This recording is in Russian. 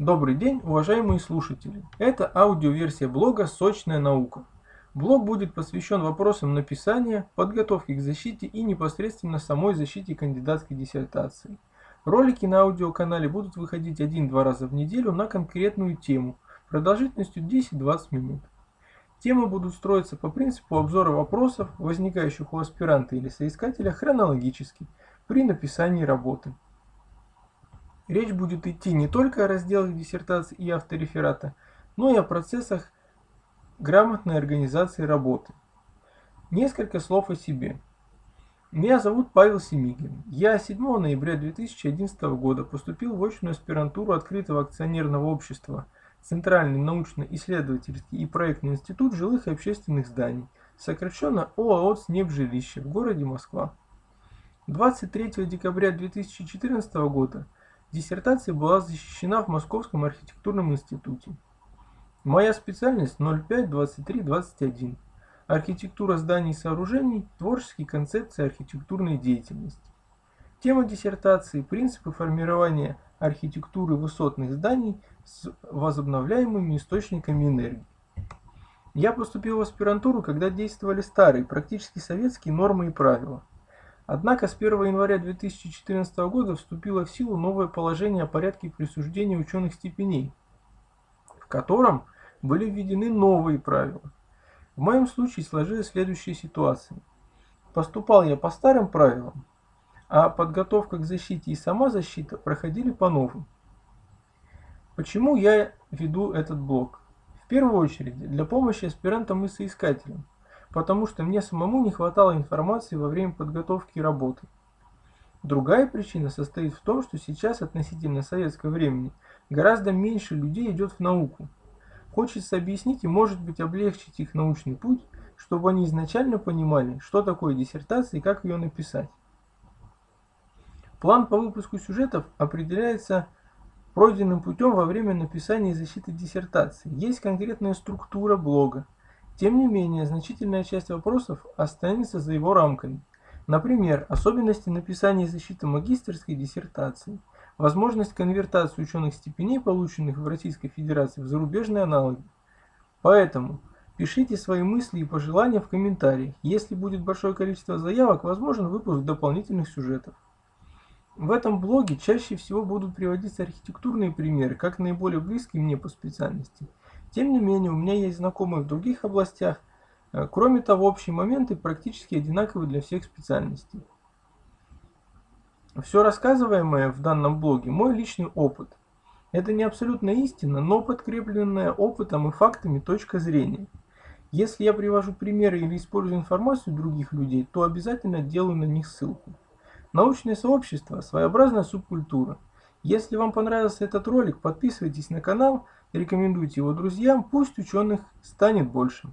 Добрый день, уважаемые слушатели! Это аудиоверсия блога «Сочная наука». Блог будет посвящен вопросам написания, подготовки к защите и непосредственно самой защите кандидатской диссертации. Ролики на аудиоканале будут выходить один-два раза в неделю на конкретную тему, продолжительностью 10-20 минут. Темы будут строиться по принципу обзора вопросов, возникающих у аспиранта или соискателя хронологически, при написании работы. Речь будет идти не только о разделах диссертации и автореферата, но и о процессах грамотной организации работы. Несколько слов о себе. Меня зовут Павел Семигин. Я 7 ноября 2011 года поступил в очную аспирантуру открытого акционерного общества Центральный научно-исследовательский и проектный институт жилых и общественных зданий, сокращенно ОАО «Снебжилище» в городе Москва. 23 декабря 2014 года Диссертация была защищена в Московском архитектурном институте. Моя специальность 05-23-21. Архитектура зданий и сооружений, творческие концепции архитектурной деятельности. Тема диссертации – принципы формирования архитектуры высотных зданий с возобновляемыми источниками энергии. Я поступил в аспирантуру, когда действовали старые, практически советские нормы и правила. Однако с 1 января 2014 года вступило в силу новое положение о порядке присуждения ученых степеней, в котором были введены новые правила. В моем случае сложилась следующая ситуация. Поступал я по старым правилам, а подготовка к защите и сама защита проходили по новым. Почему я веду этот блог? В первую очередь для помощи аспирантам и соискателям потому что мне самому не хватало информации во время подготовки работы. Другая причина состоит в том, что сейчас относительно советского времени гораздо меньше людей идет в науку. Хочется объяснить и может быть облегчить их научный путь, чтобы они изначально понимали, что такое диссертация и как ее написать. План по выпуску сюжетов определяется пройденным путем во время написания и защиты диссертации. Есть конкретная структура блога, тем не менее, значительная часть вопросов останется за его рамками. Например, особенности написания и защиты магистерской диссертации, возможность конвертации ученых степеней, полученных в Российской Федерации, в зарубежные аналоги. Поэтому пишите свои мысли и пожелания в комментариях. Если будет большое количество заявок, возможен выпуск дополнительных сюжетов. В этом блоге чаще всего будут приводиться архитектурные примеры, как наиболее близкие мне по специальности – тем не менее, у меня есть знакомые в других областях. Э, кроме того, общие моменты практически одинаковы для всех специальностей. Все рассказываемое в данном блоге – мой личный опыт. Это не абсолютная истина, но подкрепленная опытом и фактами точка зрения. Если я привожу примеры или использую информацию других людей, то обязательно делаю на них ссылку. Научное сообщество – своеобразная субкультура. Если вам понравился этот ролик, подписывайтесь на канал – Рекомендуйте его друзьям, пусть ученых станет больше.